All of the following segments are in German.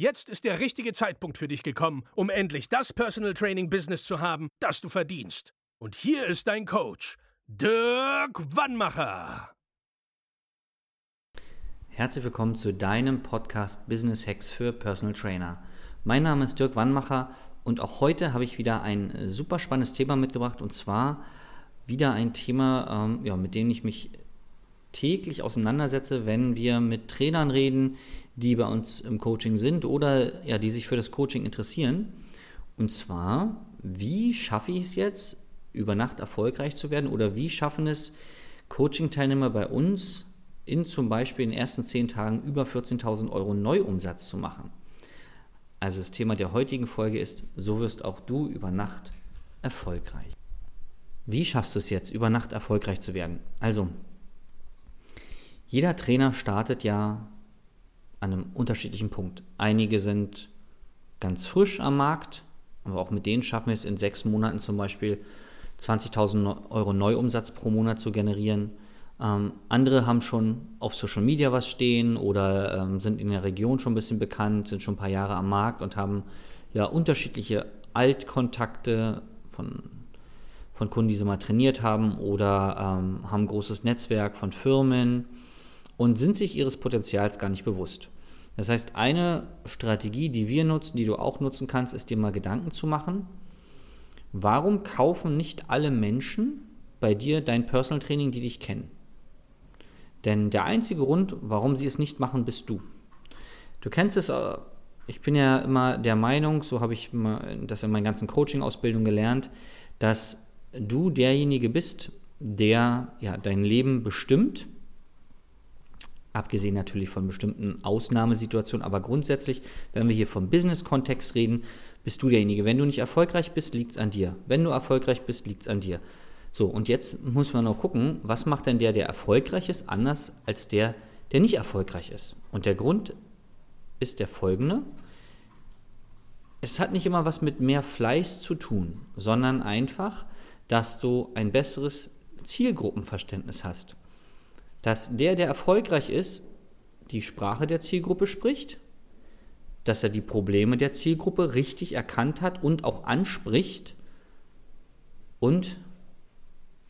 Jetzt ist der richtige Zeitpunkt für dich gekommen, um endlich das Personal Training Business zu haben, das du verdienst. Und hier ist dein Coach, Dirk Wannmacher. Herzlich willkommen zu deinem Podcast Business Hacks für Personal Trainer. Mein Name ist Dirk Wannmacher und auch heute habe ich wieder ein super spannendes Thema mitgebracht und zwar wieder ein Thema, ähm, ja, mit dem ich mich täglich auseinandersetze, wenn wir mit Trainern reden, die bei uns im Coaching sind oder ja, die sich für das Coaching interessieren. Und zwar, wie schaffe ich es jetzt, über Nacht erfolgreich zu werden oder wie schaffen es Coaching-Teilnehmer bei uns in zum Beispiel in den ersten zehn Tagen über 14.000 Euro Neuumsatz zu machen? Also das Thema der heutigen Folge ist, so wirst auch du über Nacht erfolgreich. Wie schaffst du es jetzt, über Nacht erfolgreich zu werden? Also, jeder Trainer startet ja an einem unterschiedlichen Punkt. Einige sind ganz frisch am Markt, aber auch mit denen schaffen wir es in sechs Monaten zum Beispiel 20.000 Euro Neuumsatz pro Monat zu generieren. Ähm, andere haben schon auf Social Media was stehen oder ähm, sind in der Region schon ein bisschen bekannt, sind schon ein paar Jahre am Markt und haben ja unterschiedliche Altkontakte von, von Kunden, die sie mal trainiert haben oder ähm, haben ein großes Netzwerk von Firmen und sind sich ihres Potenzials gar nicht bewusst. Das heißt, eine Strategie, die wir nutzen, die du auch nutzen kannst, ist dir mal Gedanken zu machen, warum kaufen nicht alle Menschen bei dir dein Personal Training, die dich kennen? Denn der einzige Grund, warum sie es nicht machen, bist du. Du kennst es, äh, ich bin ja immer der Meinung, so habe ich das in meiner ganzen Coaching-Ausbildung gelernt, dass du derjenige bist, der ja, dein Leben bestimmt. Abgesehen natürlich von bestimmten Ausnahmesituationen, aber grundsätzlich, wenn wir hier vom Business-Kontext reden, bist du derjenige. Wenn du nicht erfolgreich bist, liegt es an dir. Wenn du erfolgreich bist, liegt es an dir. So, und jetzt muss man noch gucken, was macht denn der, der erfolgreich ist, anders als der, der nicht erfolgreich ist. Und der Grund ist der folgende. Es hat nicht immer was mit mehr Fleiß zu tun, sondern einfach, dass du ein besseres Zielgruppenverständnis hast. Dass der, der erfolgreich ist, die Sprache der Zielgruppe spricht, dass er die Probleme der Zielgruppe richtig erkannt hat und auch anspricht und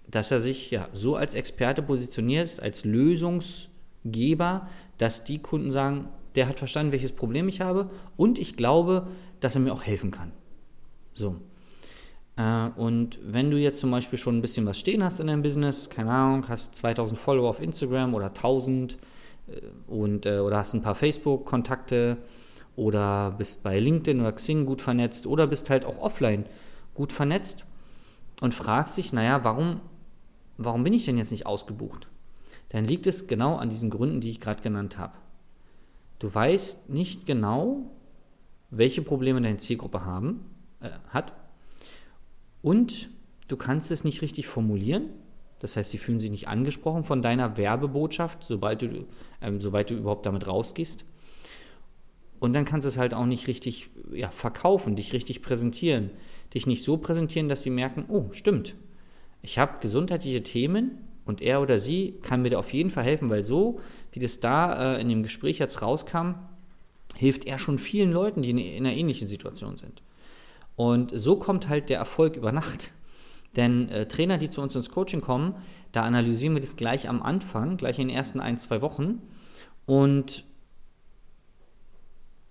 dass er sich ja so als Experte positioniert, als Lösungsgeber, dass die Kunden sagen, der hat verstanden, welches Problem ich habe und ich glaube, dass er mir auch helfen kann. So. Äh, und wenn du jetzt zum Beispiel schon ein bisschen was stehen hast in deinem Business, keine Ahnung, hast 2000 Follower auf Instagram oder 1000 äh, und, äh, oder hast ein paar Facebook-Kontakte oder bist bei LinkedIn oder Xing gut vernetzt oder bist halt auch offline gut vernetzt und fragst dich, naja, warum warum bin ich denn jetzt nicht ausgebucht? Dann liegt es genau an diesen Gründen, die ich gerade genannt habe. Du weißt nicht genau, welche Probleme deine Zielgruppe haben, äh, hat und du kannst es nicht richtig formulieren. Das heißt, sie fühlen sich nicht angesprochen von deiner Werbebotschaft, sobald du, ähm, soweit du überhaupt damit rausgehst. Und dann kannst du es halt auch nicht richtig ja, verkaufen, dich richtig präsentieren. Dich nicht so präsentieren, dass sie merken, oh, stimmt, ich habe gesundheitliche Themen und er oder sie kann mir da auf jeden Fall helfen, weil so, wie das da äh, in dem Gespräch jetzt rauskam, hilft er schon vielen Leuten, die in einer ähnlichen Situation sind. Und so kommt halt der Erfolg über Nacht. Denn äh, Trainer, die zu uns ins Coaching kommen, da analysieren wir das gleich am Anfang, gleich in den ersten ein, zwei Wochen und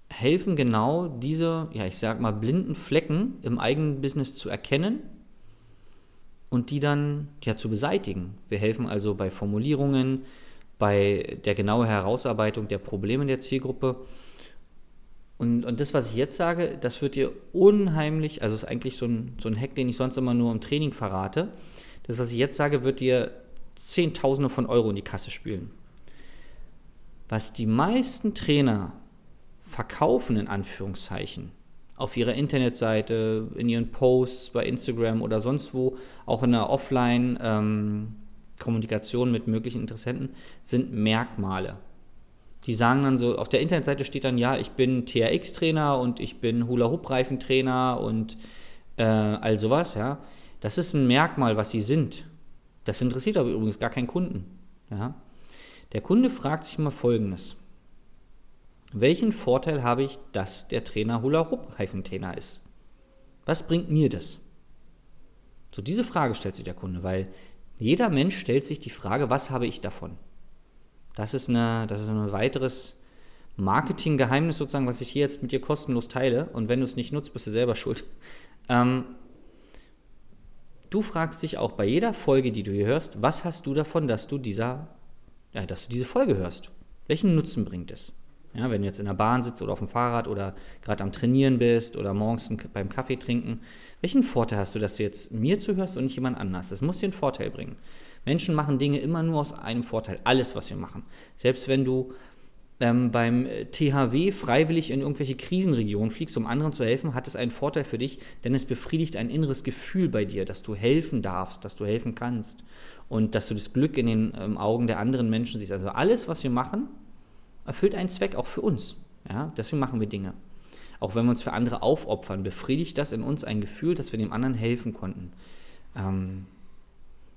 helfen genau diese, ja, ich sag mal, blinden Flecken im eigenen Business zu erkennen und die dann ja zu beseitigen. Wir helfen also bei Formulierungen, bei der genauen Herausarbeitung der Probleme der Zielgruppe. Und, und das, was ich jetzt sage, das wird dir unheimlich, also ist eigentlich so ein, so ein Hack, den ich sonst immer nur im Training verrate. Das, was ich jetzt sage, wird dir Zehntausende von Euro in die Kasse spülen. Was die meisten Trainer verkaufen, in Anführungszeichen, auf ihrer Internetseite, in ihren Posts bei Instagram oder sonst wo, auch in der Offline-Kommunikation ähm, mit möglichen Interessenten, sind Merkmale. Die sagen dann so, auf der Internetseite steht dann, ja, ich bin TRX-Trainer und ich bin Hula-Hoop-Reifentrainer und äh, all sowas, ja. Das ist ein Merkmal, was sie sind. Das interessiert aber übrigens gar keinen Kunden. Ja. Der Kunde fragt sich immer Folgendes. Welchen Vorteil habe ich, dass der Trainer Hula-Hoop-Reifentrainer ist? Was bringt mir das? So diese Frage stellt sich der Kunde, weil jeder Mensch stellt sich die Frage, was habe ich davon? Das ist, eine, das ist ein weiteres Marketinggeheimnis sozusagen, was ich hier jetzt mit dir kostenlos teile. Und wenn du es nicht nutzt, bist du selber schuld. Ähm, du fragst dich auch bei jeder Folge, die du hier hörst, was hast du davon, dass du dieser, ja, dass du diese Folge hörst? Welchen Nutzen bringt es? Ja, wenn du jetzt in der Bahn sitzt oder auf dem Fahrrad oder gerade am Trainieren bist oder morgens beim Kaffee trinken, welchen Vorteil hast du, dass du jetzt mir zuhörst und nicht jemand anders? Das muss dir einen Vorteil bringen. Menschen machen Dinge immer nur aus einem Vorteil. Alles, was wir machen. Selbst wenn du ähm, beim THW freiwillig in irgendwelche Krisenregionen fliegst, um anderen zu helfen, hat es einen Vorteil für dich, denn es befriedigt ein inneres Gefühl bei dir, dass du helfen darfst, dass du helfen kannst und dass du das Glück in den ähm, Augen der anderen Menschen siehst. Also alles, was wir machen, erfüllt einen Zweck auch für uns. Ja? Deswegen machen wir Dinge. Auch wenn wir uns für andere aufopfern, befriedigt das in uns ein Gefühl, dass wir dem anderen helfen konnten. Ähm,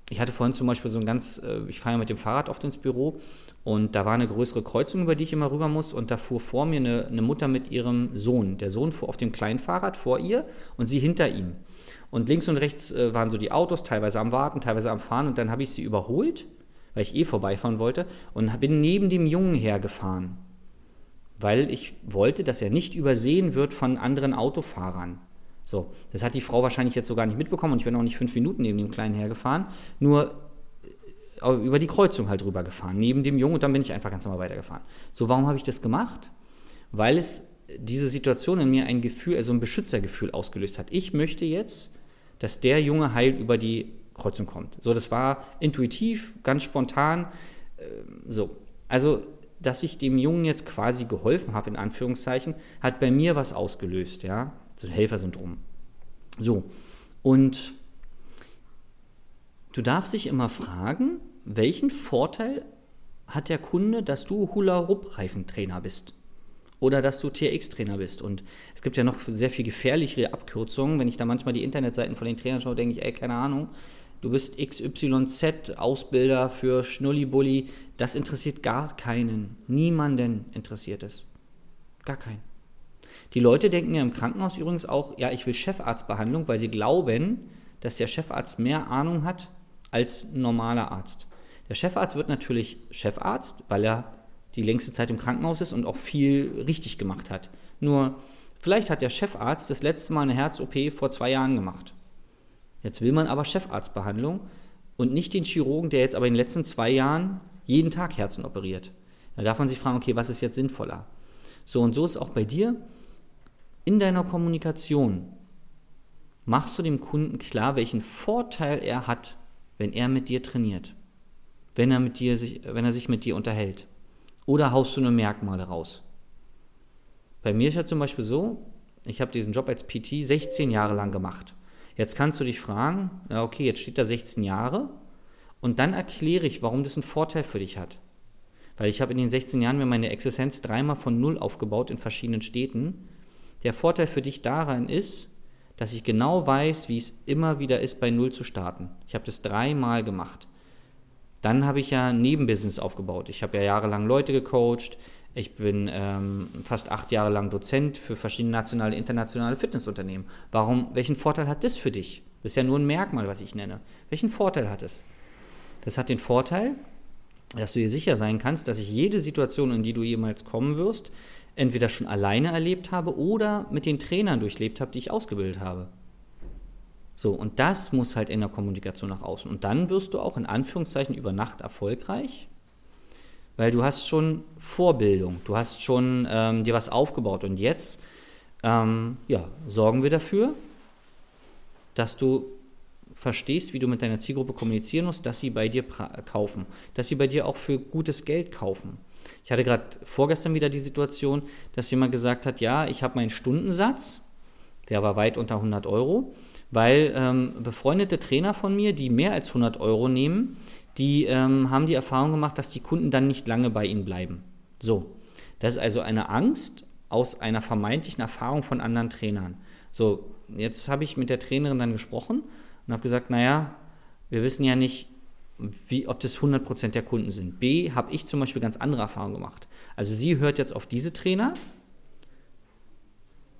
ich hatte vorhin zum Beispiel so ein ganz, äh, ich fahre ja mit dem Fahrrad oft ins Büro und da war eine größere Kreuzung, über die ich immer rüber muss und da fuhr vor mir eine, eine Mutter mit ihrem Sohn. Der Sohn fuhr auf dem kleinen Fahrrad vor ihr und sie hinter ihm. Und links und rechts äh, waren so die Autos, teilweise am Warten, teilweise am Fahren und dann habe ich sie überholt weil ich eh vorbeifahren wollte und bin neben dem Jungen hergefahren, weil ich wollte, dass er nicht übersehen wird von anderen Autofahrern. So, das hat die Frau wahrscheinlich jetzt so gar nicht mitbekommen und ich bin auch nicht fünf Minuten neben dem Kleinen hergefahren, nur äh, über die Kreuzung halt rübergefahren, neben dem Jungen und dann bin ich einfach ganz normal weitergefahren. So, warum habe ich das gemacht? Weil es diese Situation in mir ein Gefühl, also ein Beschützergefühl ausgelöst hat. Ich möchte jetzt, dass der Junge heil über die Kreuzung kommt. So, das war intuitiv, ganz spontan. Äh, so, also, dass ich dem Jungen jetzt quasi geholfen habe, in Anführungszeichen, hat bei mir was ausgelöst, ja, so Helfersyndrom. So, und du darfst dich immer fragen, welchen Vorteil hat der Kunde, dass du Hula-Hoop-Reifentrainer bist? Oder dass du TRX-Trainer bist. Und es gibt ja noch sehr viel gefährlichere Abkürzungen. Wenn ich da manchmal die Internetseiten von den Trainern schaue, denke ich, ey, keine Ahnung, du bist XYZ Ausbilder für Schnullibulli, das interessiert gar keinen. Niemanden interessiert es. Gar keinen. Die Leute denken ja im Krankenhaus übrigens auch, ja, ich will Chefarztbehandlung, weil sie glauben, dass der Chefarzt mehr Ahnung hat als ein normaler Arzt. Der Chefarzt wird natürlich Chefarzt, weil er die längste Zeit im Krankenhaus ist und auch viel richtig gemacht hat. Nur, vielleicht hat der Chefarzt das letzte Mal eine Herz-OP vor zwei Jahren gemacht. Jetzt will man aber Chefarztbehandlung und nicht den Chirurgen, der jetzt aber in den letzten zwei Jahren jeden Tag Herzen operiert. Da darf man sich fragen, okay, was ist jetzt sinnvoller? So und so ist auch bei dir in deiner Kommunikation. Machst du dem Kunden klar, welchen Vorteil er hat, wenn er mit dir trainiert, wenn er, mit dir sich, wenn er sich mit dir unterhält? Oder haust du nur Merkmale raus? Bei mir ist ja zum Beispiel so, ich habe diesen Job als PT 16 Jahre lang gemacht. Jetzt kannst du dich fragen, ja, okay, jetzt steht da 16 Jahre und dann erkläre ich, warum das einen Vorteil für dich hat. Weil ich habe in den 16 Jahren mir meine Existenz dreimal von Null aufgebaut in verschiedenen Städten. Der Vorteil für dich daran ist, dass ich genau weiß, wie es immer wieder ist, bei Null zu starten. Ich habe das dreimal gemacht. Dann habe ich ja ein Nebenbusiness aufgebaut. Ich habe ja jahrelang Leute gecoacht, ich bin ähm, fast acht Jahre lang Dozent für verschiedene nationale, internationale Fitnessunternehmen. Warum, welchen Vorteil hat das für dich? Das ist ja nur ein Merkmal, was ich nenne. Welchen Vorteil hat es? Das hat den Vorteil, dass du dir sicher sein kannst, dass ich jede Situation, in die du jemals kommen wirst, entweder schon alleine erlebt habe oder mit den Trainern durchlebt habe, die ich ausgebildet habe. So, und das muss halt in der Kommunikation nach außen. Und dann wirst du auch in Anführungszeichen über Nacht erfolgreich, weil du hast schon Vorbildung, du hast schon ähm, dir was aufgebaut und jetzt ähm, ja, sorgen wir dafür, dass du verstehst, wie du mit deiner Zielgruppe kommunizieren musst, dass sie bei dir kaufen, dass sie bei dir auch für gutes Geld kaufen. Ich hatte gerade vorgestern wieder die Situation, dass jemand gesagt hat, ja, ich habe meinen Stundensatz, der war weit unter 100 Euro, weil ähm, befreundete Trainer von mir, die mehr als 100 Euro nehmen, die ähm, haben die Erfahrung gemacht, dass die Kunden dann nicht lange bei ihnen bleiben. So, das ist also eine Angst aus einer vermeintlichen Erfahrung von anderen Trainern. So, jetzt habe ich mit der Trainerin dann gesprochen und habe gesagt, naja, wir wissen ja nicht, wie, ob das 100% der Kunden sind. B, habe ich zum Beispiel ganz andere Erfahrungen gemacht. Also sie hört jetzt auf diese Trainer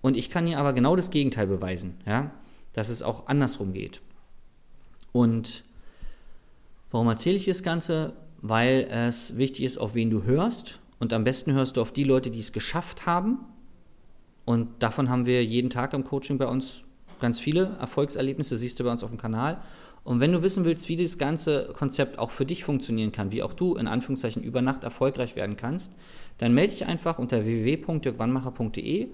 und ich kann ihr aber genau das Gegenteil beweisen, ja, dass es auch andersrum geht. Und warum erzähle ich das Ganze? Weil es wichtig ist, auf wen du hörst. Und am besten hörst du auf die Leute, die es geschafft haben. Und davon haben wir jeden Tag im Coaching bei uns ganz viele Erfolgserlebnisse, siehst du bei uns auf dem Kanal. Und wenn du wissen willst, wie das ganze Konzept auch für dich funktionieren kann, wie auch du in Anführungszeichen über Nacht erfolgreich werden kannst, dann melde dich einfach unter www.dirkwannmacher.de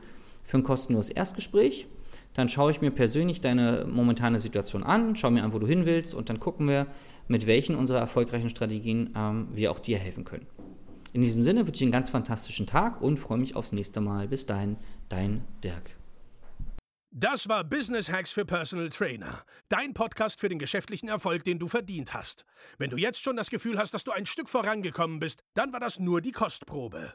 für ein kostenloses Erstgespräch. Dann schaue ich mir persönlich deine momentane Situation an, schaue mir an, wo du hin willst und dann gucken wir, mit welchen unserer erfolgreichen Strategien ähm, wir auch dir helfen können. In diesem Sinne wünsche ich einen ganz fantastischen Tag und freue mich aufs nächste Mal. Bis dahin, dein Dirk. Das war Business Hacks für Personal Trainer. Dein Podcast für den geschäftlichen Erfolg, den du verdient hast. Wenn du jetzt schon das Gefühl hast, dass du ein Stück vorangekommen bist, dann war das nur die Kostprobe.